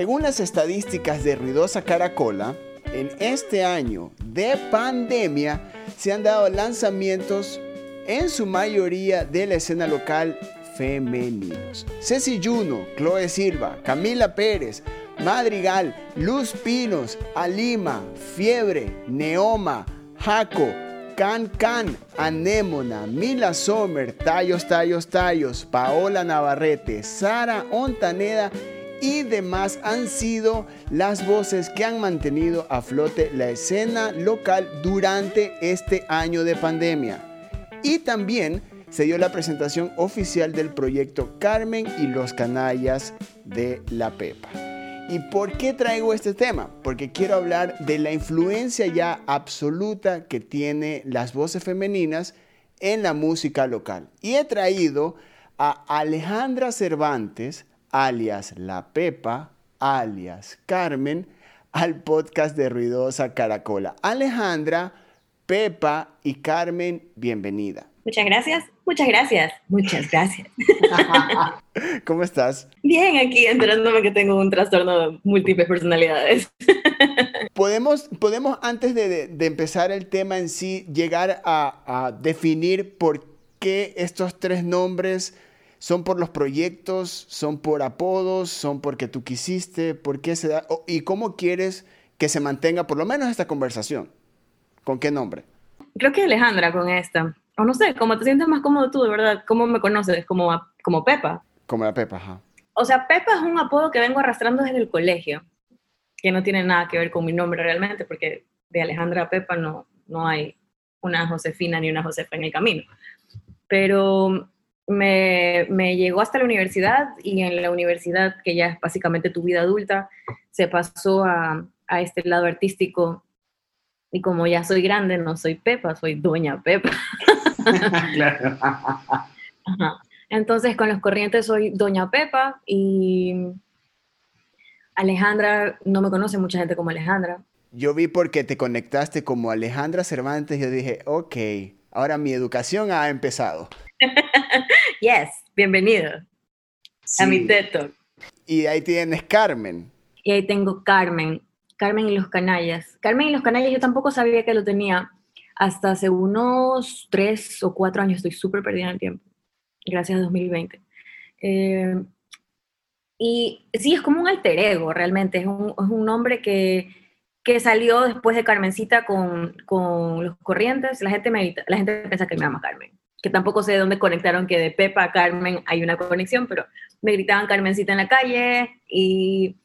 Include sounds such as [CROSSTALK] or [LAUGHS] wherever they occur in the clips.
Según las estadísticas de Ruidosa Caracola, en este año de pandemia se han dado lanzamientos en su mayoría de la escena local femeninos. Ceci Juno, Chloe Silva, Camila Pérez, Madrigal, Luz Pinos, Alima, Fiebre, Neoma, Jaco, Can Can, Anémona, Mila Sommer, Tallos, Tallos, Tallos, Paola Navarrete, Sara Ontaneda y demás han sido las voces que han mantenido a flote la escena local durante este año de pandemia. Y también se dio la presentación oficial del proyecto Carmen y los Canallas de la Pepa. ¿Y por qué traigo este tema? Porque quiero hablar de la influencia ya absoluta que tiene las voces femeninas en la música local. Y he traído a Alejandra Cervantes, alias La Pepa, alias Carmen, al podcast de Ruidosa Caracola. Alejandra, Pepa y Carmen, bienvenida. Muchas gracias, muchas gracias, muchas gracias. [LAUGHS] ¿Cómo estás? Bien, aquí enterándome que tengo un trastorno de múltiples personalidades. [LAUGHS] podemos, podemos antes de, de, empezar el tema en sí, llegar a, a definir por qué estos tres nombres son por los proyectos, son por apodos, son porque tú quisiste, por qué se da, y cómo quieres que se mantenga por lo menos esta conversación. ¿Con qué nombre? Creo que Alejandra con esta o no sé, como te sientes más cómodo tú, de verdad, ¿cómo me conoces? Como, como Pepa. Como la Pepa, ajá. O sea, Pepa es un apodo que vengo arrastrando desde el colegio, que no tiene nada que ver con mi nombre realmente, porque de Alejandra a Pepa no, no hay una Josefina ni una Josefa en el camino. Pero me, me, llegó hasta la universidad y en la universidad, que ya es básicamente tu vida adulta, se pasó a, a este lado artístico. Y como ya soy grande, no soy Pepa, soy Doña Pepa. [LAUGHS] claro. Entonces, con los corrientes soy Doña Pepa y Alejandra, no me conoce mucha gente como Alejandra. Yo vi porque te conectaste como Alejandra Cervantes, yo dije, ok, ahora mi educación ha empezado. [LAUGHS] yes, bienvenido a mi teto. Y ahí tienes Carmen. Y ahí tengo Carmen, Carmen y los canallas. Carmen y los canallas yo tampoco sabía que lo tenía hasta hace unos tres o cuatro años, estoy súper perdida en el tiempo, gracias a 2020. Eh, y sí, es como un alter ego, realmente, es un, es un nombre que, que, salió después de Carmencita con, con, los corrientes. La gente, me, la gente piensa que me llama Carmen, que tampoco sé de dónde conectaron que de Pepa a Carmen hay una conexión, pero me gritaban Carmencita en la calle y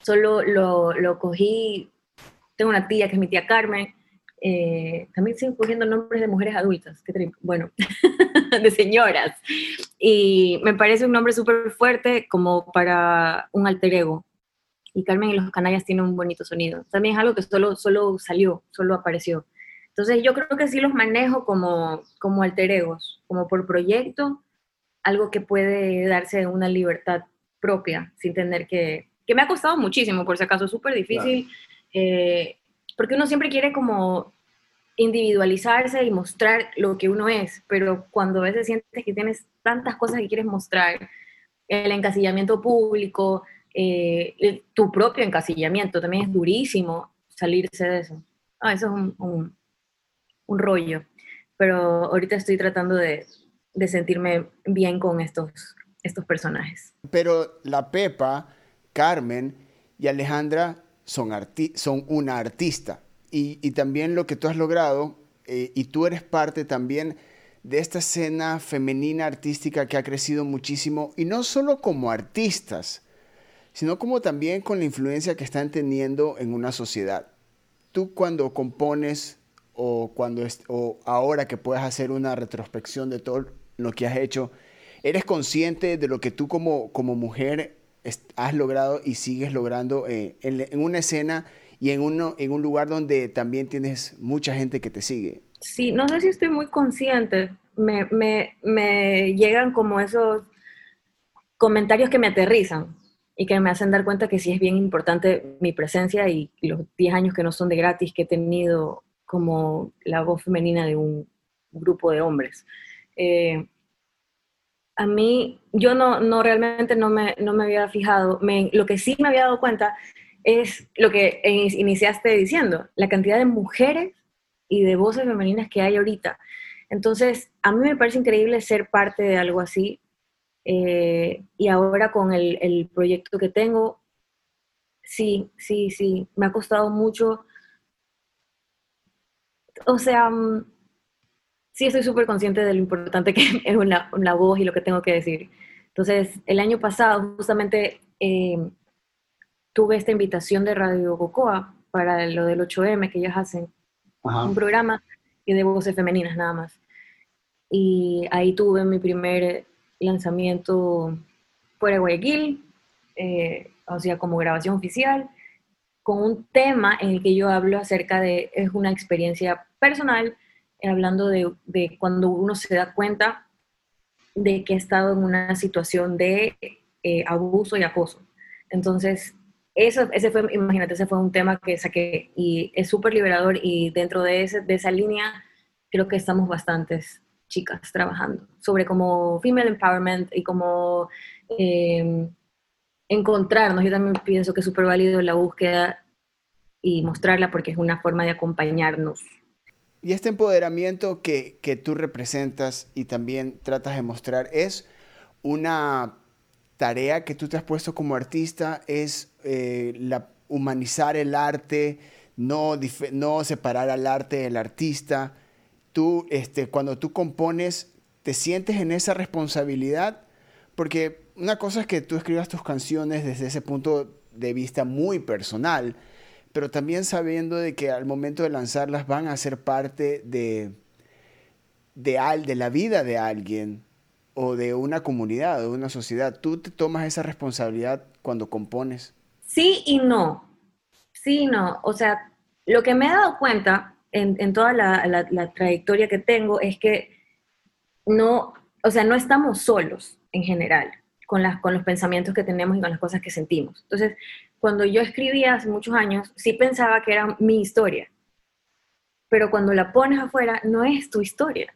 solo lo, lo cogí. Tengo una tía que es mi tía Carmen, eh, también sigo cogiendo nombres de mujeres adultas, bueno, [LAUGHS] de señoras. Y me parece un nombre súper fuerte como para un alter ego. Y Carmen y los Canallas tienen un bonito sonido. También es algo que solo, solo salió, solo apareció. Entonces yo creo que sí los manejo como, como alter egos, como por proyecto, algo que puede darse una libertad propia sin tener que, que me ha costado muchísimo, por si acaso, súper difícil. Eh, porque uno siempre quiere como individualizarse y mostrar lo que uno es, pero cuando a veces sientes que tienes tantas cosas que quieres mostrar, el encasillamiento público, eh, tu propio encasillamiento, también es durísimo salirse de eso. Ah, eso es un, un, rollo, pero ahorita estoy tratando de, de sentirme bien con estos, estos personajes. Pero la Pepa, Carmen y Alejandra son, son una artista. Y, y, también lo que tú has logrado, eh, y tú eres parte también de esta escena femenina artística que ha crecido muchísimo, y no solo como artistas, sino como también con la influencia que están teniendo en una sociedad. Tú cuando compones o, cuando o ahora que puedes hacer una retrospección de todo lo que has hecho, ¿eres consciente de lo que tú como, como mujer has logrado y sigues logrando eh, en, una escena y en, uno, en un lugar donde también tienes mucha gente que te sigue. Sí, no sé si estoy muy consciente. Me, me, me llegan como esos comentarios que me aterrizan y que me hacen dar cuenta que sí es bien importante mi presencia y, los 10 años que no son de gratis que he tenido como la voz femenina de un grupo de hombres. Eh, A mí, yo no, no realmente no me, no me había fijado. lo que sí me había dado cuenta es lo que iniciaste diciendo, la cantidad de mujeres y de voces femeninas que hay ahorita. Entonces, a mí me parece increíble ser parte de algo así. Eh, y ahora con el, el, proyecto que tengo, sí, sí, sí, me ha costado mucho. O sea, mm, sí estoy súper consciente de lo importante que [LAUGHS] es una, una, voz y lo que tengo que decir. Entonces, el año pasado justamente eh, tuve esta invitación de Radio Cocoa para lo del 8M que ellos hacen, un programa de voces femeninas nada más. Y ahí tuve mi primer lanzamiento fuera de Guayaquil, eh, o sea, como grabación oficial, con un tema en el que yo hablo acerca de, es una experiencia personal, hablando de, cuando uno se da cuenta de que ha estado en una situación de eh, abuso y acoso. Entonces, eso, ese fue, imagínate, ese fue un tema que saqué y es súper liberador y dentro de, ese, de esa línea creo que estamos bastantes chicas trabajando sobre como female empowerment y como eh, encontrarnos. Yo también pienso que es súper válido la búsqueda y mostrarla porque es una forma de acompañarnos. Y este empoderamiento que, que tú representas y también tratas de mostrar es una tarea que tú te has puesto como artista es eh, la, humanizar el arte, no, no separar al arte del artista. Tú, este, cuando tú compones, te sientes en esa responsabilidad, porque una cosa es que tú escribas tus canciones desde ese punto de vista muy personal, pero también sabiendo de que al momento de lanzarlas van a ser parte de, de, de la vida de alguien, o de una comunidad, de una sociedad. ¿Tú te tomas esa responsabilidad cuando compones? Sí y no. Sí y no. O sea, lo que me he dado cuenta en, toda la, trayectoria que tengo es que no, o sea, no estamos solos en general con, los pensamientos que tenemos y con las cosas que sentimos. Entonces, cuando yo escribía hace muchos años, sí pensaba que era mi historia, pero cuando la pones afuera, no es tu historia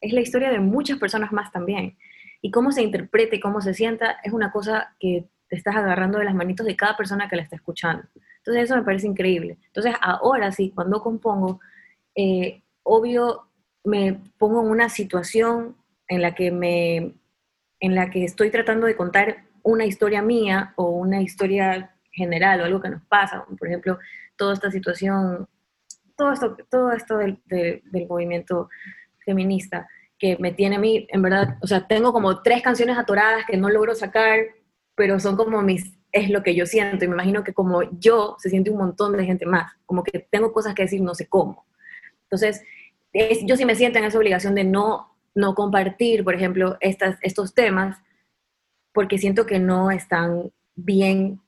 es la historia de muchas personas más también. Y cómo se interpreta y cómo se sienta es una cosa que te estás agarrando de las manitos de cada persona que la está escuchando. Entonces eso me parece increíble. Entonces ahora sí, cuando compongo, eh, obvio me pongo en una situación en la que me en la que estoy tratando de contar una historia mía o una historia general o algo que nos pasa, por ejemplo, toda esta situación, todo esto, todo esto del, del movimiento feminista que me tiene a mí, en verdad, o sea, tengo como tres canciones atoradas que no logro sacar, pero son como mis, es lo que yo siento, y me imagino que como yo, se siente un montón de gente más, como que tengo cosas que decir, no sé cómo. Entonces, yo sí me siento en esa obligación de no, no compartir, por ejemplo, estas, estos temas, porque siento que no están bien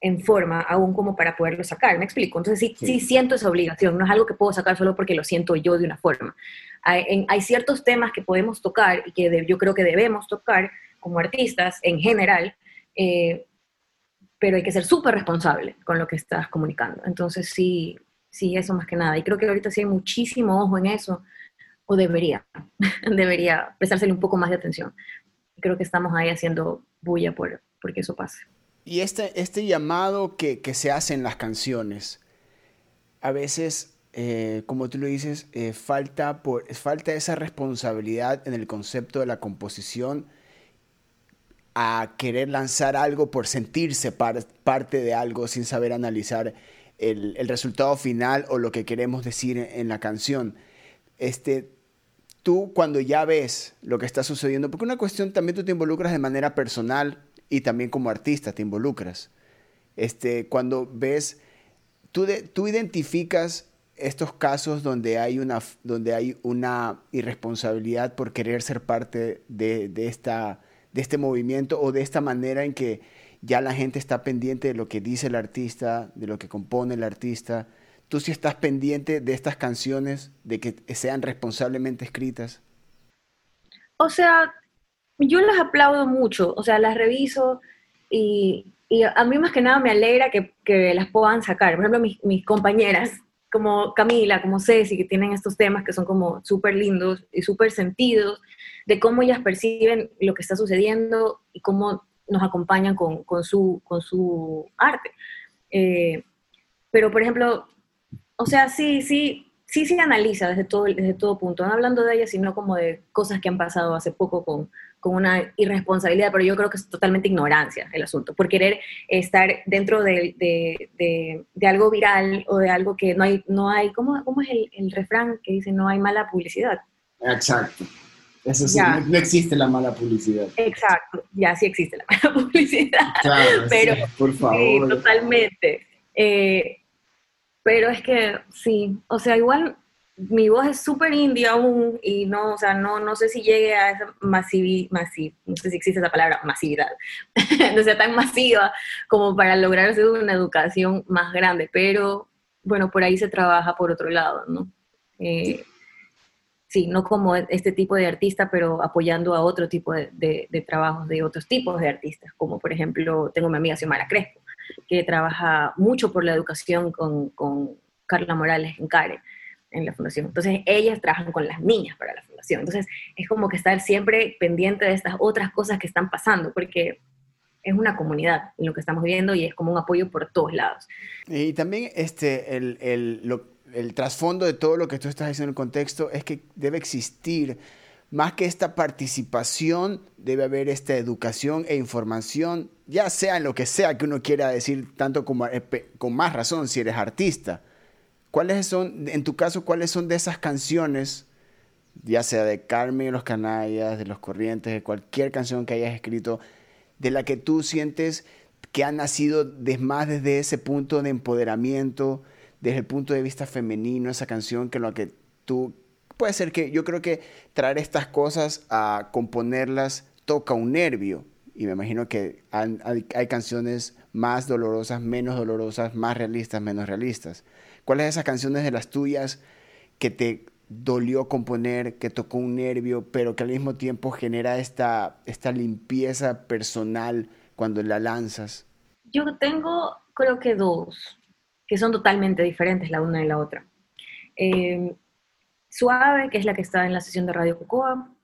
en forma aún como para poderlo sacar, ¿me explico? Entonces sí, sí, siento esa obligación, no es algo que puedo sacar solo porque lo siento yo de una forma. Hay, hay ciertos temas que podemos tocar y que yo creo que debemos tocar como artistas en general, eh, pero hay que ser súper responsable con lo que estás comunicando. Entonces sí, sí, eso más que nada. Y creo que ahorita sí hay muchísimo ojo en eso, o debería, [LAUGHS] debería prestársele un poco más de atención. Creo que estamos ahí haciendo bulla por, porque eso pase. Y este, este llamado que, que, se hace en las canciones, a veces, eh, como tú lo dices, eh, falta, por, falta esa responsabilidad en el concepto de la composición a querer lanzar algo por sentirse parte de algo sin saber analizar el, el, resultado final o lo que queremos decir en, en, la canción. Este, tú cuando ya ves lo que está sucediendo, porque una cuestión también tú te involucras de manera personal y también como artista te involucras. Este, cuando ves, tú, tú identificas estos casos donde hay, una, donde hay una irresponsabilidad por querer ser parte de, de, esta, de este movimiento o de esta manera en que ya la gente está pendiente de lo que dice el artista, de lo que compone el artista. ¿Tú sí estás pendiente de estas canciones, de que sean responsablemente escritas? O sea, yo las aplaudo mucho, o sea, las reviso y, a mí más que nada me alegra que, las puedan sacar. Por ejemplo, mis, compañeras como Camila, como Ceci, que tienen estos temas que son como súper lindos y súper sentidos, de cómo ellas perciben lo que está sucediendo y cómo nos acompañan con, su, con su arte. Eh, pero, por ejemplo, o sea, sí, sí, sí se analiza desde todo, desde todo punto, no hablando de ellas, sino como de cosas que han pasado hace poco con, con una irresponsabilidad, pero yo creo que es totalmente ignorancia el asunto, por querer estar dentro de, de, de, algo viral o de algo que no hay, no hay ¿cómo, cómo es el, el, refrán que dice no hay mala publicidad? Exacto. Eso sí, no, existe la mala publicidad. Exacto, ya sí existe la mala [LAUGHS] publicidad. Claro, pero, por favor. Sí, totalmente. Eh, pero es que sí, o sea, igual mi voz es súper indie aún y no, o sea, no, no sé si llegue a esa masividad, no sé si existe esa palabra, masividad, [LAUGHS] no sea tan masiva como para lograr una educación más grande, pero bueno, por ahí se trabaja por otro lado, ¿no? Eh, sí, no como este tipo de artista, pero apoyando a otro tipo de, de, trabajos de otros tipos de artistas, como por ejemplo, tengo mi amiga Xiomara Crespo, que trabaja mucho por la educación con, con Carla Morales en CARE en la fundación. Entonces, ellas trabajan con las niñas para la fundación. Entonces, es como que estar siempre pendiente de estas otras cosas que están pasando, porque es una comunidad en lo que estamos viendo y es como un apoyo por todos lados. Y también este, el, el, el trasfondo de todo lo que tú estás diciendo en el contexto es que debe existir, más que esta participación, debe haber esta educación e información, ya sea en lo que sea que uno quiera decir, tanto como eh, con más razón si eres artista. ¿Cuáles son, en tu caso, cuáles son de esas canciones, ya sea de Carmen y los Canallas, de Los Corrientes, de cualquier canción que hayas escrito, de la que tú sientes que ha nacido más desde ese punto de empoderamiento, desde el punto de vista femenino, esa canción que lo que tú... Puede ser que yo creo que traer estas cosas a componerlas toca un nervio. Y me imagino que hay canciones más dolorosas, menos dolorosas, más realistas, menos realistas. ¿Cuáles de esas canciones de las tuyas que te dolió componer, que tocó un nervio, pero que al mismo tiempo genera esta, esta limpieza personal cuando la lanzas? Yo tengo, creo que dos, que son totalmente diferentes la una de la otra. Em, Suave, que es la que estaba en la sesión de Radio Cocoa,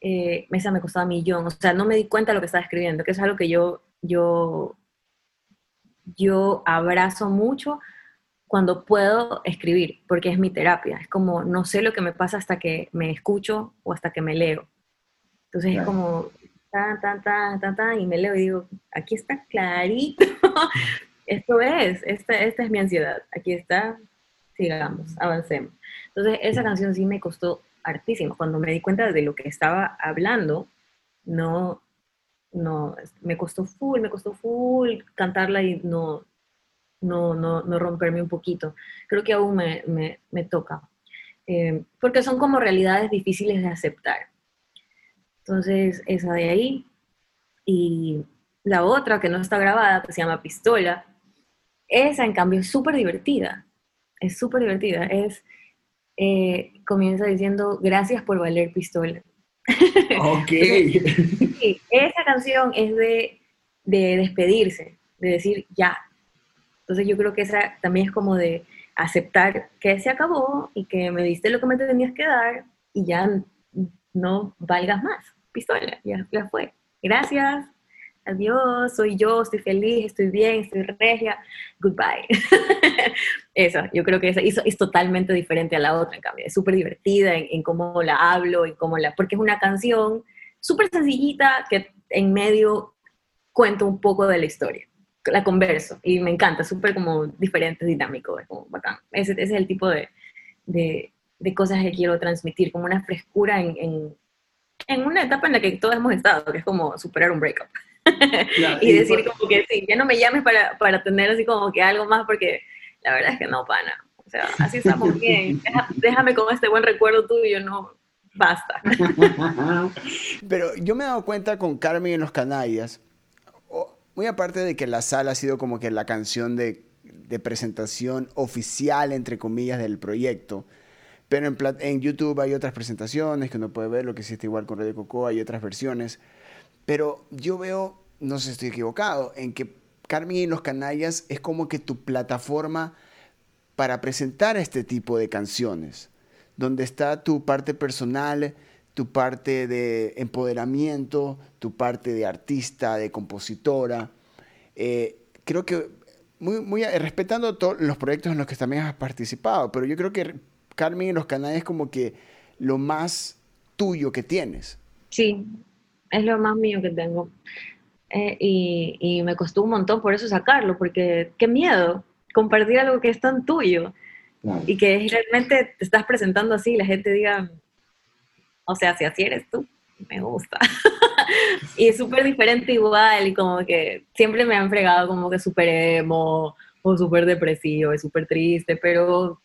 eh, esa me costaba millón, o sea, no me di cuenta de lo que estaba escribiendo, que es algo que yo, yo, yo abrazo mucho cuando puedo escribir, porque es mi terapia. Es como, no sé lo que me pasa hasta que me escucho o hasta que me leo. Entonces es como, tan, tan, tan, tan, tan, y me leo y digo, aquí está clarito. [LAUGHS] Esto es, esta, esta es mi ansiedad. Aquí está, sigamos, avancemos. Entonces esa canción sí me costó hartísimo. Cuando me di cuenta de lo que estaba hablando, no, no, me costó full, me costó full cantarla y no, no, no, no romperme un poquito. Creo que aún me, me, toca, eh, porque son como realidades difíciles de aceptar. Entonces, esa de ahí. Y la otra que no está grabada, que se llama Pistola, esa en cambio es súper divertida. Es súper divertida. Es, eh, comienza diciendo, gracias por valer pistola. Ok. [LAUGHS] sí, esa canción es de, de despedirse, de decir, ya, entonces yo creo que esa también es como de aceptar que se acabó y que me diste lo que me tenías que dar y ya no valgas más. Pistola, ya, ya fue. Gracias, adiós, soy yo, estoy feliz, estoy bien, estoy regia, goodbye. [LAUGHS] Eso, yo creo que eso, es totalmente diferente a la otra, en cambio, es súper divertida en, en, cómo la hablo, en cómo la, porque es una canción súper sencillita que en medio cuenta un poco de la historia la converso y me encanta, súper como diferente, dinámico, es como bacán. Ese, ese es el tipo de, de, de, cosas que quiero transmitir, como una frescura en, en, en, una etapa en la que todos hemos estado, que es como superar un breakup. [LAUGHS] y decir como que sí, ya no me llames para, para tener así como que algo más, porque la verdad es que no, pana. O sea, así estamos [LAUGHS] bien. déjame con este buen recuerdo tuyo, no, basta. [LAUGHS] Pero yo me he dado cuenta con Carmen en los Canallas, muy aparte de que La Sala ha sido como que la canción de, presentación oficial, entre comillas, del proyecto. Pero en, en, YouTube hay otras presentaciones que uno puede ver, lo que existe igual con Radio Coco, hay otras versiones. Pero yo veo, no sé si estoy equivocado, en que Carmen y los Canallas es como que tu plataforma para presentar este tipo de canciones? Donde está tu parte personal, tu parte de empoderamiento, tu parte de artista, de compositora. Eh, creo que muy, respetando todos los proyectos en los que también has participado, pero yo creo que Carmen y los canales es como que lo más tuyo que tienes. Sí, es lo más mío que tengo. Eh, y, y, me costó un montón por eso sacarlo, porque qué miedo compartir algo que es tan tuyo y que realmente te estás presentando así y la gente diga, o sea, si así eres tú, me gusta. [LAUGHS] y es súper diferente igual, y como que siempre me han fregado como que súper emo, o súper depresivo, es súper triste, pero,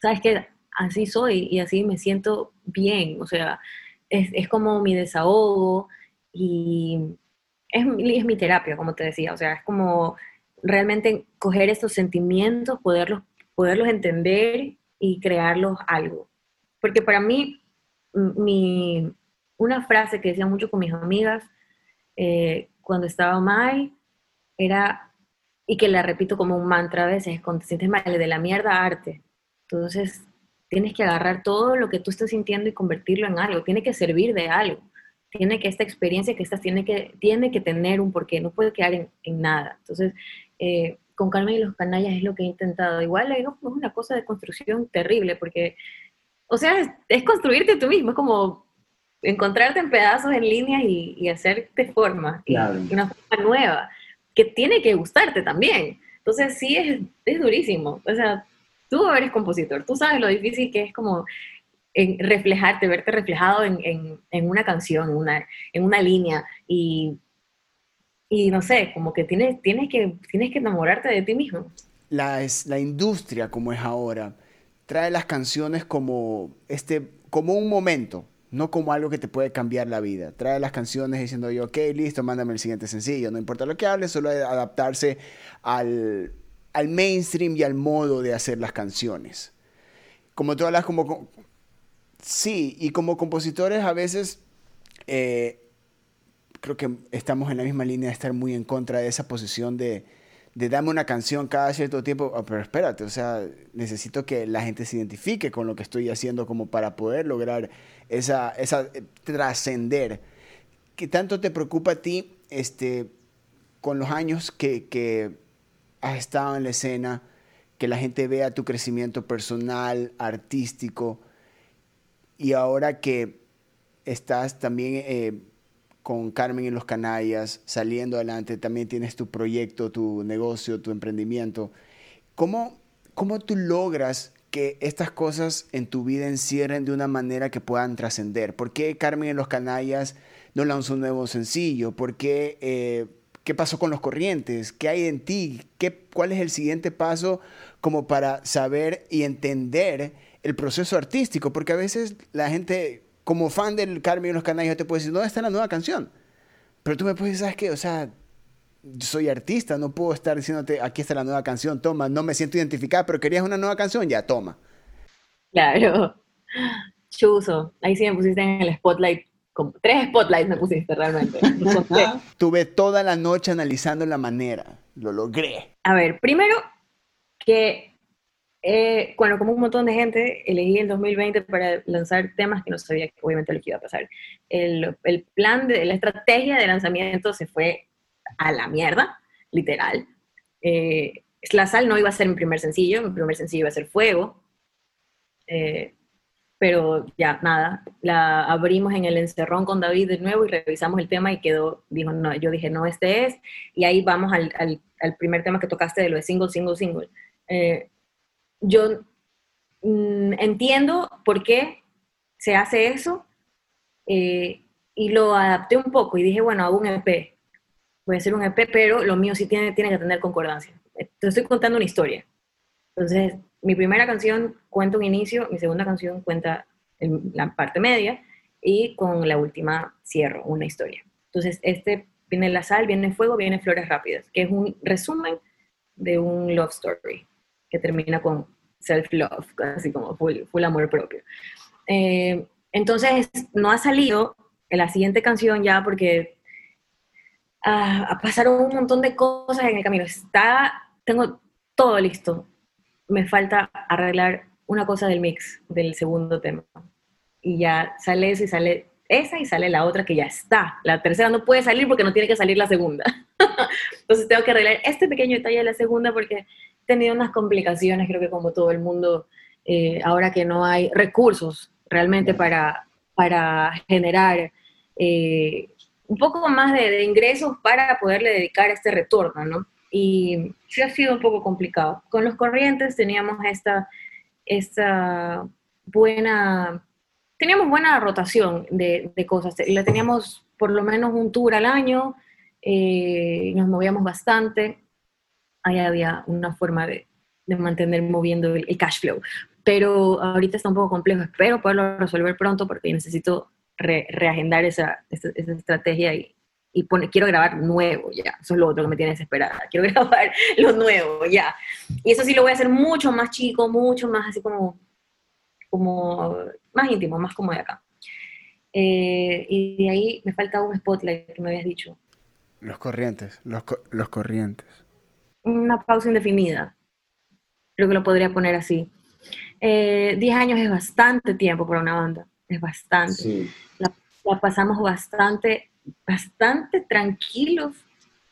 ¿sabes qué? Así soy y así me siento bien, o sea, es, es como mi desahogo y es, es mi terapia, como te decía, o sea, es como realmente coger estos sentimientos, poderlos, poderlos entender y crearlos algo. Porque para mí, mi, una frase que decía mucho con mis amigas eh, cuando estaba mal era, y que la repito como un mantra a veces, cuando te sientes mal, de la mierda arte. Entonces, tienes que agarrar todo lo que tú estás sintiendo y convertirlo en algo, tiene que servir de algo. Tiene que esta experiencia que estás tiene que, tiene que tener un porqué, no puede quedar en, en nada. Entonces, eh, con Carmen y los canallas es lo que he intentado. Igual es una cosa de construcción terrible, porque, o sea, es, es construirte tú mismo, es como encontrarte en pedazos en línea y, hacerte forma, y, una forma nueva, que tiene que gustarte también. Entonces sí es, es durísimo. O sea, tú eres compositor, tú sabes lo difícil que es como reflejarte, verte reflejado en, en, una canción, una, en una línea y, y no sé, como que tienes, tienes que tienes que enamorarte de ti mismo. La, la industria como es ahora trae las canciones como, este, como un momento, no como algo que te puede cambiar la vida. Trae las canciones diciendo yo, ok, listo, mándame el siguiente sencillo. No importa lo que hable, solo adaptarse al, al mainstream y al modo de hacer las canciones. Como tú hablas como... Sí, y como compositores a veces eh, creo que estamos en la misma línea de estar muy en contra de esa posición de, de darme una canción cada cierto tiempo, oh, pero espérate, o sea, necesito que la gente se identifique con lo que estoy haciendo como para poder lograr esa, esa eh, trascender. ¿Qué tanto te preocupa a ti este, con los años que, que has estado en la escena, que la gente vea tu crecimiento personal, artístico, y ahora que estás también eh, con Carmen y los Canallas, saliendo adelante, también tienes tu proyecto, tu negocio, tu emprendimiento. ¿Cómo, cómo tú logras que estas cosas en tu vida encierren de una manera que puedan trascender? ¿Por qué Carmen y los Canallas no lanzó un nuevo sencillo? ¿Por qué, eh, qué pasó con los corrientes? ¿Qué hay en ti? ¿Qué, ¿Cuál es el siguiente paso como para saber y entender el proceso artístico? Porque a veces la gente como fan del Carmen y los Canallas, yo te puedo decir, ¿dónde está la nueva canción? Pero tú me puedes decir, ¿sabes qué? O sea, yo soy artista, no puedo estar diciéndote, aquí está la nueva canción, toma, no me siento identificada, pero querías una nueva canción, ya, toma. Claro. Chuso, ahí sí me pusiste en el spotlight, como tres spotlights me pusiste realmente. [LAUGHS] Tuve toda la noche analizando la manera, lo logré. A ver, primero que eh, bueno, como un montón de gente, elegí el 2020 para lanzar temas que no sabía que obviamente lo que iba a pasar. El, el plan, de la estrategia de lanzamiento se fue a la mierda, literal. Eh, la sal no iba a ser mi primer sencillo, mi primer sencillo iba a ser Fuego. Eh, pero ya, nada, la abrimos en el encerrón con David de nuevo y revisamos el tema y quedó, dijo, no, yo dije, no, este es, y ahí vamos al, al, al primer tema que tocaste de lo de single, single, single. Eh, yo mm, entiendo por qué se hace eso eh, y lo adapté un poco y dije, bueno, hago un EP. Voy a hacer un EP, pero lo mío sí tiene, tiene que tener concordancia. Te estoy contando una historia. Entonces, mi primera canción cuenta un inicio, mi segunda canción cuenta la parte media y con la última cierro una historia. Entonces, este viene la sal, viene fuego, viene flores rápidas, que es un resumen de un love story que termina con self-love, así como full, full amor propio. Eh, entonces, no ha salido la siguiente canción ya porque uh, pasaron un montón de cosas en el camino. Está, tengo todo listo, me falta arreglar una cosa del mix del segundo tema. Y ya sale eso y sale esa y sale la otra que ya está. La tercera no puede salir porque no tiene que salir la segunda. [LAUGHS] Entonces tengo que arreglar este pequeño detalle de la segunda porque he tenido unas complicaciones, creo que como todo el mundo, eh, ahora que no hay recursos realmente para, para generar eh, un poco más de, ingresos para poderle dedicar este retorno, ¿no? Y sí ha sido un poco complicado. Con los corrientes teníamos esta, esta buena, teníamos buena rotación de, de cosas. La teníamos por lo menos un tour al año, eh, nos movíamos bastante. Ahí había una forma de, de mantener moviendo el, cash flow. Pero ahorita está un poco complejo. Espero poderlo resolver pronto porque necesito reagendar esa, esa, estrategia y, y quiero grabar nuevo ya. Eso es lo otro que me tiene desesperada. [LAUGHS] Quiero grabar lo nuevo ya. Y eso sí lo voy a hacer mucho más chico, mucho más así como, como más íntimo, más como de acá. Eh, y de ahí me falta un spotlight que me habías dicho. Los corrientes, los, los corrientes. Una pausa indefinida. Creo que lo podría poner así. Eh, diez años es bastante tiempo para una banda es bastante. La, pasamos bastante, bastante tranquilos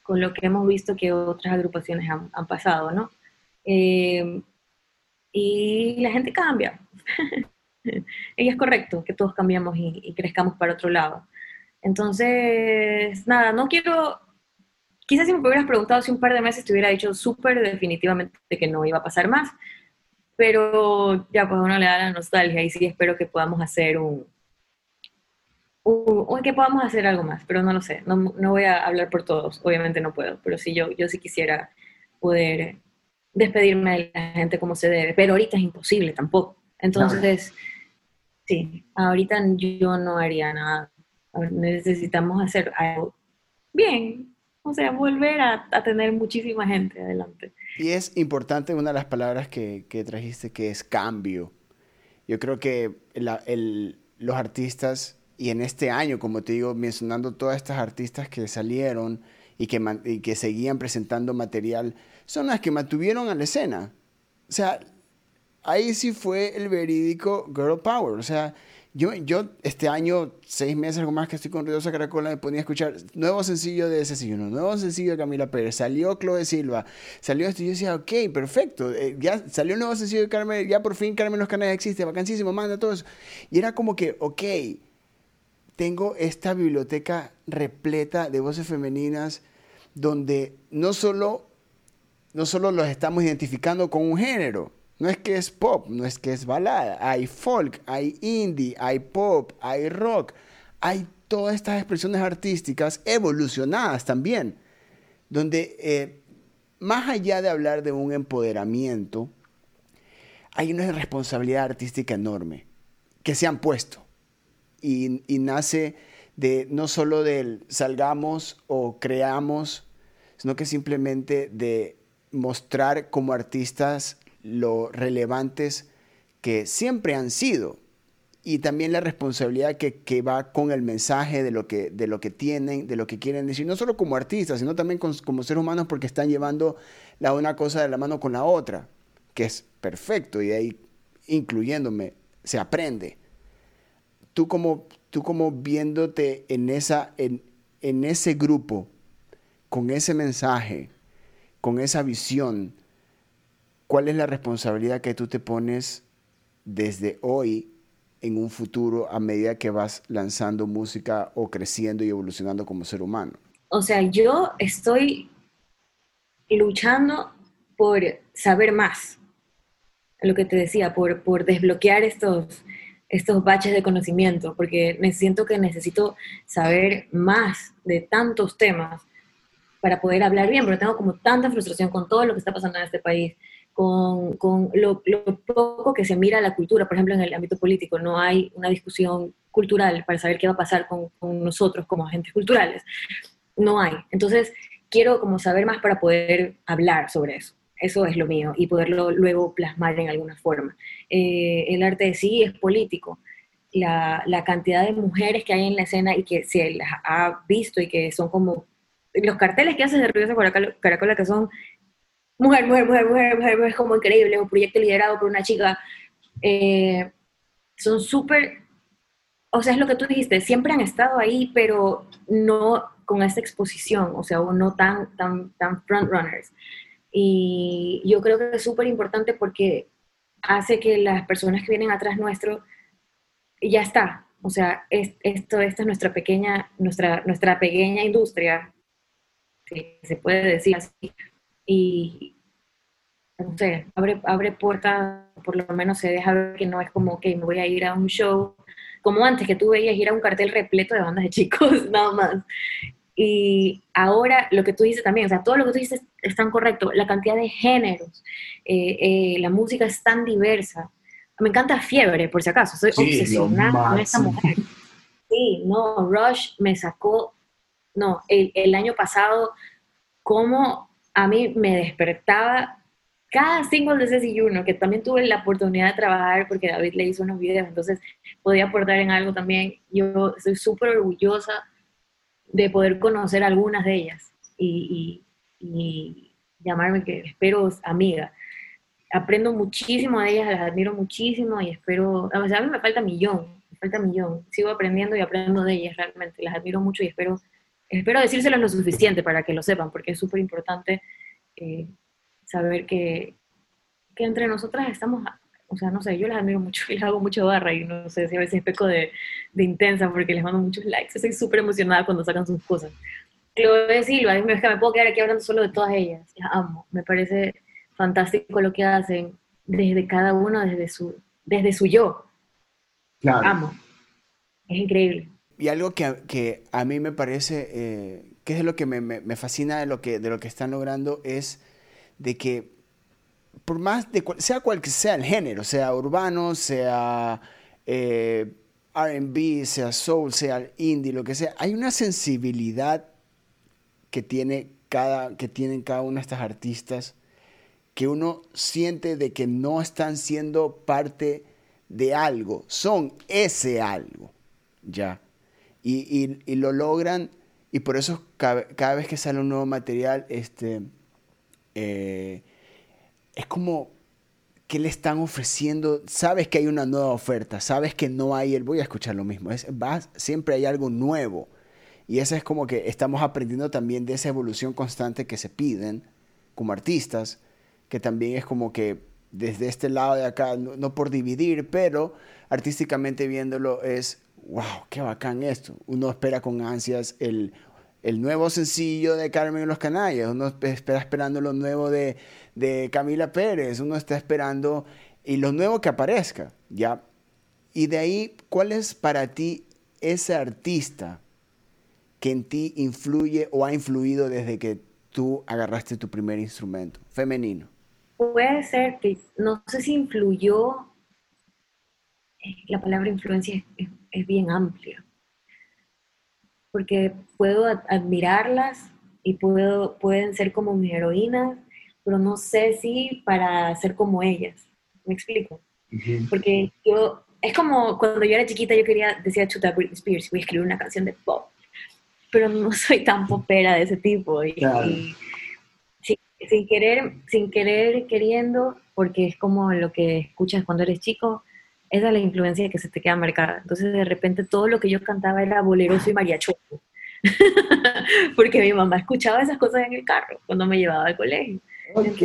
con lo que hemos visto que otras agrupaciones han, pasado, ¿no? Eh, y la gente cambia. [LAUGHS] y es correcto que todos cambiamos y, crezcamos para otro lado. Entonces, nada, no quiero, quizás si me hubieras preguntado hace un par de meses te hubiera dicho súper definitivamente que no iba a pasar más, pero ya pues uno le da la nostalgia y sí espero que podamos hacer un, o que podamos hacer algo más, pero no lo sé, no, no, voy a hablar por todos, obviamente no puedo, pero sí yo, yo sí quisiera poder despedirme de la gente como se debe, pero ahorita es imposible tampoco. Entonces, sí, ahorita yo no haría nada. Necesitamos hacer algo bien, o sea, volver a, a tener muchísima gente adelante. Y es importante una de las palabras que, que trajiste, que es cambio. Yo creo que el, los artistas, y en este año, como te digo, mencionando todas estas artistas que salieron y que, y que seguían presentando material, son las que mantuvieron a la escena. O sea, ahí sí fue el verídico Girl Power. O sea, yo, yo este año, seis meses algo más que estoy con Ruidosa Caracola, me ponía a escuchar nuevo sencillo de ese señor, nuevo sencillo de Camila Pérez, salió Chloe Silva, salió esto y yo decía, ok, perfecto, eh, ya salió un nuevo sencillo de Carmen, ya por fin Carmen Los Canales existe, vacancísimo, manda todo eso. Y era como que, ok, tengo esta biblioteca repleta de voces femeninas donde no solo, no solo los estamos identificando con un género, no es que es pop, no es que es balada. Hay folk, hay indie, hay pop, hay rock. Hay todas estas expresiones artísticas evolucionadas también, donde eh, más allá de hablar de un empoderamiento, hay una responsabilidad artística enorme que se han puesto y, nace de no solo del salgamos o creamos, sino que simplemente de mostrar como artistas lo relevantes que siempre han sido y también la responsabilidad que, va con el mensaje de lo, que, de lo que tienen, de lo que quieren decir, no solo como artistas, sino también como seres humanos porque están llevando la una cosa de la mano con la otra, que es perfecto y ahí, incluyéndome, se aprende. Tú como, tú como viéndote en, esa, en, en ese grupo, con ese mensaje, con esa visión, ¿cuál es la responsabilidad que tú te pones desde hoy en un futuro a medida que vas lanzando música o creciendo y evolucionando como ser humano? O sea, yo estoy luchando por saber más, lo que te decía, por, por desbloquear estos, estos baches de conocimiento, porque me siento que necesito saber más de tantos temas para poder hablar bien, porque tengo como tanta frustración con todo lo que está pasando en este país con, con lo, poco que se mira la cultura, por ejemplo, en el ámbito político, no hay una discusión cultural para saber qué va a pasar con, con nosotros como agentes culturales. No hay. Entonces, quiero como saber más para poder hablar sobre eso. Eso es lo mío y poderlo luego plasmar en alguna forma. Eh, el arte sí es político. La, la, cantidad de mujeres que hay en la escena y que se las ha visto y que son como los carteles que haces de Ruidosa Caracola, que son mujer, mujer, mujer, mujer, mujer, es como increíble, un proyecto liderado por una chica. Eh, son súper, o sea, es lo que tú dijiste, siempre han estado ahí, pero no con esta exposición, o sea, no tan, tan, tan frontrunners. Y yo creo que es súper importante porque hace que las personas que vienen atrás nuestro, ya está, o sea, esto, esta es nuestra pequeña, nuestra, nuestra pequeña industria, si se puede decir así, y no sé, abre, abre puertas, por lo menos se deja ver que no es como que me voy a ir a un show, como antes que tú veías ir a un cartel repleto de bandas de chicos, [LAUGHS] nada más. Y ahora lo que tú dices también, o sea, todo lo que tú dices es tan correcto, la cantidad de géneros, eh, eh, la música es tan diversa. Me encanta Fiebre, por si acaso, soy obsesionada con esta mujer. Sí, no, Rush me sacó, no, el, el año pasado, como a mí me despertaba cada single de Ceci Juno, que también tuve la oportunidad de trabajar porque David le hizo unos videos, entonces podía aportar en algo también. Yo estoy súper orgullosa de poder conocer algunas de ellas y, llamarme que espero amiga. Aprendo muchísimo de ellas, las admiro muchísimo y espero, a mí me falta millón, me falta millón. Sigo aprendiendo y aprendo de ellas realmente, las admiro mucho y espero, espero decírselos lo suficiente para que lo sepan, porque es súper importante eh, saber que, que entre nosotras estamos o sea, no sé, yo las admiro mucho [LAUGHS] y les hago mucho barra y no sé si a veces peco de, de intensa porque les mando muchos likes. Estoy súper emocionada cuando sacan sus cosas. Chloe Silva, es que me puedo quedar aquí hablando solo de todas ellas. Las amo. Me parece fantástico lo que hacen desde cada uno, desde su, desde su yo. Claro. Amo. Es increíble. Y algo que, que a mí me parece, eh, que es lo que me, me, me fascina de lo que, de lo que están logrando, es de que por más de sea cual que sea el género, sea urbano, sea eh, RB, sea soul, sea indie, lo que sea, hay una sensibilidad que, tiene cada, que tienen cada una de estas artistas que uno siente de que no están siendo parte de algo, son ese algo, ya. Y, lo logran, y por eso cada, vez que sale un nuevo material, este, eh, es como que le están ofreciendo, sabes que hay una nueva oferta, sabes que no hay el voy a escuchar lo mismo, es, siempre hay algo nuevo. Y eso es como que estamos aprendiendo también de esa evolución constante que se piden como artistas, que también es como que desde este lado de acá, no, por dividir, pero artísticamente viéndolo es, wow, qué bacán esto. Uno espera con ansias el, el nuevo sencillo de Carmen los Canallas, uno espera esperando lo nuevo de, de Camila Pérez, uno está esperando y lo nuevo que aparezca, ¿ya? Y de ahí, ¿cuál es para ti ese artista que en ti influye o ha influido desde que tú agarraste tu primer instrumento femenino? Puede ser que, no sé si influyó, eh, la palabra influencia es, bien amplia, porque puedo admirarlas y puedo, pueden ser como mis heroínas, pero no sé si para ser como ellas. ¿Me explico? Porque yo, es como cuando yo era chiquita yo quería, decía chuta Britney Spears, voy a escribir una canción de pop, pero no [LAUGHS] soy tan popera de ese tipo. Y, sin, querer, sin querer, queriendo, porque es como lo que escuchas cuando eres chico, esa es la influencia que se te queda marcada. Entonces de repente todo lo que yo cantaba era boleroso y mariachoso. [LAUGHS] porque mi mamá escuchaba esas cosas en el carro cuando me llevaba al colegio. Ok.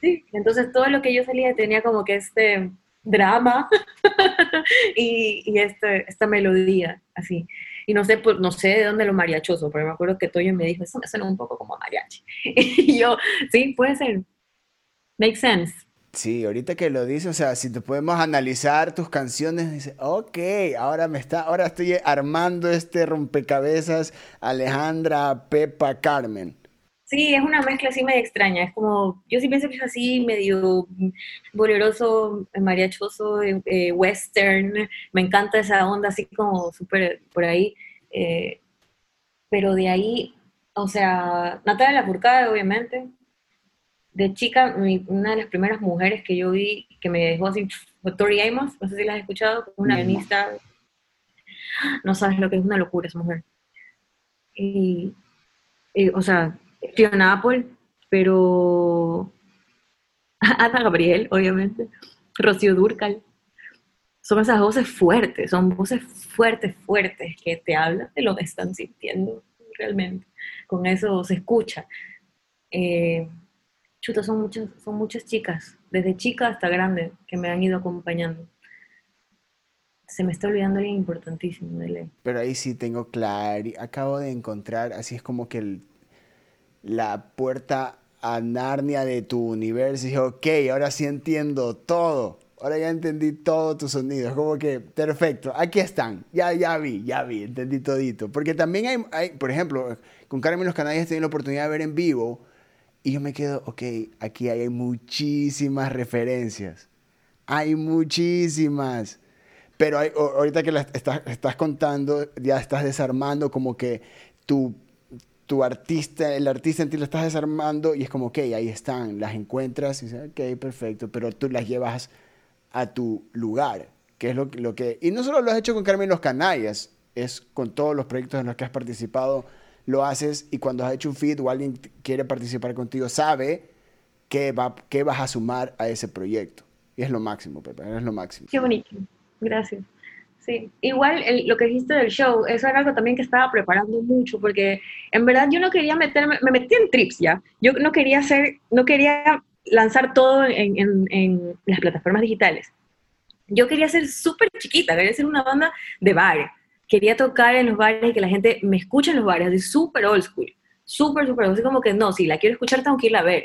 sí, entonces todo lo que yo salía tenía como que este drama [LAUGHS] y, y este, esta melodía, así. Y no sé, pues, no sé de dónde lo mariachoso, pero me acuerdo que Toyo me dijo, eso me suena un poco como mariachi. [LAUGHS] y yo, sí, puede ser. Makes sense. Sí, ahorita que lo dices, o sea, si te podemos analizar tus canciones, dice, ok, ahora me está, ahora estoy armando este rompecabezas Alejandra, Pepa, Carmen. Sí, es una mezcla así medio extraña. Es como, yo sí pienso que es así, medio boleroso, mariachoso, eh, western. Me encanta esa onda así como súper por ahí. Eh, pero de ahí, o sea, Natalia Lafourcade, obviamente. De chica, una de las primeras mujeres que yo vi que me dejó así, fue Tori Amos, no sé si la has escuchado, una pianista. No sabes lo que es una locura esa mujer. y o sea, Fiona Apple, pero [LAUGHS] Ana Gabriel, obviamente, Rocío Durcal, son esas voces fuertes, son voces fuertes, fuertes, que te hablan de lo que están sintiendo realmente. Con eso se escucha. Eh, chuta, son muchas, son muchas chicas, desde chica hasta grande, que me han ido acompañando. Se me está olvidando alguien importantísimo de ley. Pero ahí sí tengo claro, acabo de encontrar, así es como que la puerta a Narnia de tu universo. Y dije, ok, ahora sí entiendo todo. Ahora ya entendí todos tus sonidos. Como que, perfecto, aquí están. Ya, ya vi, ya vi, entendí todito. Porque también hay, hay por ejemplo, con Carmen Los Canales tenido la oportunidad de ver en vivo. Y yo me quedo, ok, aquí hay muchísimas referencias. Hay muchísimas. Pero hay, ahorita que las estás, contando, ya estás desarmando como que tu tu artista, el artista en ti lo estás desarmando y es como, ok, ahí están, las encuentras y dices, ok, perfecto, pero tú las llevas a tu lugar, que es lo, lo que... Y no solo lo has hecho con Carmen Los Canallas, es con todos los proyectos en los que has participado, lo haces y cuando has hecho un feed o alguien quiere participar contigo, sabe qué, va, qué vas a sumar a ese proyecto. Y es lo máximo, Pepe, es lo máximo. Qué bonito, gracias. Sí, igual lo que dijiste del show, eso era algo también que estaba preparando mucho, porque en verdad yo no quería meterme, me metí en trips ya, yo no quería hacer, no quería lanzar todo en, en, en las plataformas digitales. Yo quería ser súper chiquita, quería ser una banda de bar, quería tocar en los bares y que la gente me escuche en los bares, de súper old school, súper, súper, así como que no, si la quiero escuchar tengo que irla a ver.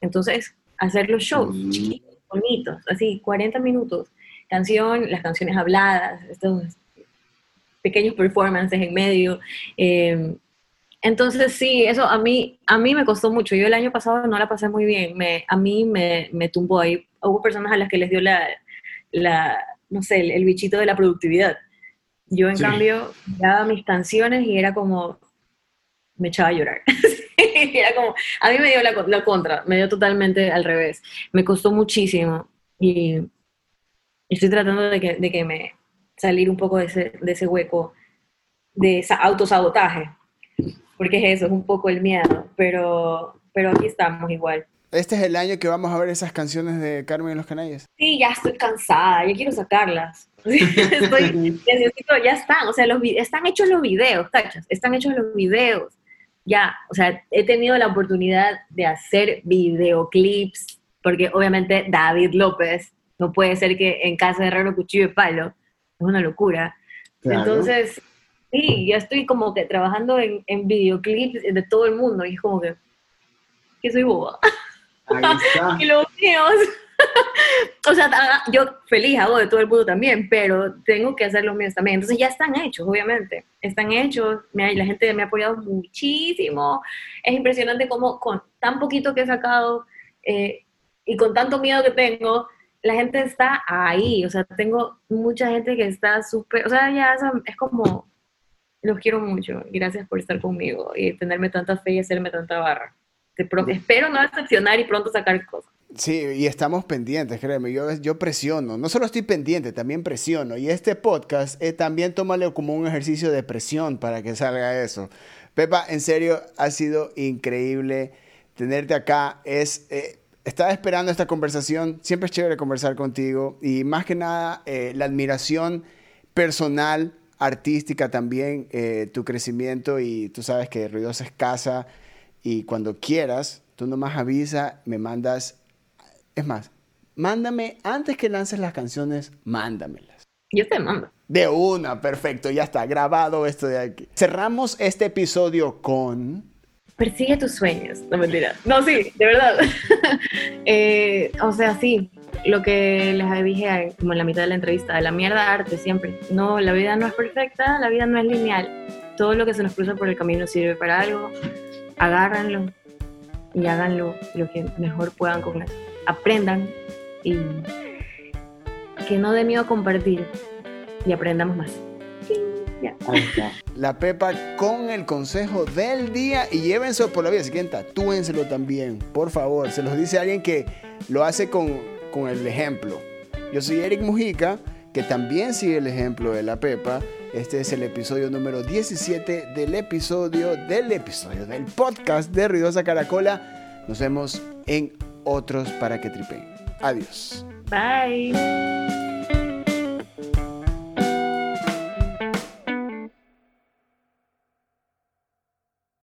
Entonces, hacer los shows mm. chiquitos, bonitos, así, 40 minutos, canción, las canciones habladas, estos pequeños performances en medio. Eh, entonces sí, eso a mí, a mí me costó mucho. Yo el año pasado no la pasé muy bien. Me, a mí me, me tumbó ahí. Hubo personas a las que les dio la, la no sé, el, bichito de la productividad. Yo en cambio daba mis canciones y era como, me echaba a llorar. [LAUGHS] era como, a mí me dio la, la, contra, me dio totalmente al revés. Me costó muchísimo y estoy tratando de que, de que me salir un poco de ese, de ese hueco, de ese autosabotaje, porque es eso, es un poco el miedo, pero, pero aquí estamos igual. ¿Este es el año que vamos a ver esas canciones de Carmen y los Canallas? Sí, ya estoy cansada, ya quiero sacarlas. [LAUGHS] estoy, [LAUGHS] necesito, ya están, o sea, los, están hechos los videos, ¿cachas? Están hechos los videos. Ya, o sea, he tenido la oportunidad de hacer videoclips, porque obviamente David López no puede ser que en casa de Herrero cuchillo de palo. Es una locura. Entonces, sí, yo estoy como que trabajando en, en, videoclips de todo el mundo y es como que, que soy boba. Ahí está. [LAUGHS] y los míos. [LAUGHS] o sea, yo feliz hago de todo el mundo también, pero tengo que hacer los míos también. Entonces ya están hechos, obviamente. Están hechos. la gente me ha apoyado muchísimo. Es impresionante cómo con tan poquito que he sacado eh, y con tanto miedo que tengo, la gente está ahí, o sea, tengo mucha gente que está súper, o sea, ya es como, los quiero mucho, gracias por estar conmigo y tenerme tanta fe y hacerme tanta barra. Te espero no decepcionar y pronto sacar cosas. Sí, y estamos pendientes, créeme, yo, yo presiono, no solo estoy pendiente, también presiono, y este podcast eh, también tómalo como un ejercicio de presión para que salga eso. Pepa, en serio, ha sido increíble tenerte acá, es... Eh, estaba esperando esta conversación. Siempre es chévere conversar contigo. Y más que nada, eh, la admiración personal, artística también, eh, tu crecimiento. Y tú sabes que Ruidosa es casa. Y cuando quieras, tú nomás avisa, me mandas. Es más, mándame, antes que lances las canciones, mándamelas. Yo te mando. De una, perfecto, ya está, grabado esto de aquí. Cerramos este episodio con persigue tus sueños. No mentira. No, sí, de verdad. [LAUGHS] Eh, o sea, sí, lo que les dije como en la mitad de la entrevista, la mierda arte siempre. No, la vida no es perfecta, la vida no es lineal. Todo lo que se nos cruza por el camino sirve para algo. Agárranlo y háganlo lo que mejor puedan con eso. Aprendan y que no dé miedo compartir y aprendamos más. La Pepa con el consejo del día y llévense por la vida. Si quieren, tatúenselo también, por favor. Se los dice alguien que lo hace con, con el ejemplo. Yo soy Eric Mujica, que también sigue el ejemplo de la Pepa. Este es el episodio número 17 del episodio, del episodio del podcast de Ruidosa Caracola. Nos vemos en otros para que tripen. Adiós. Bye.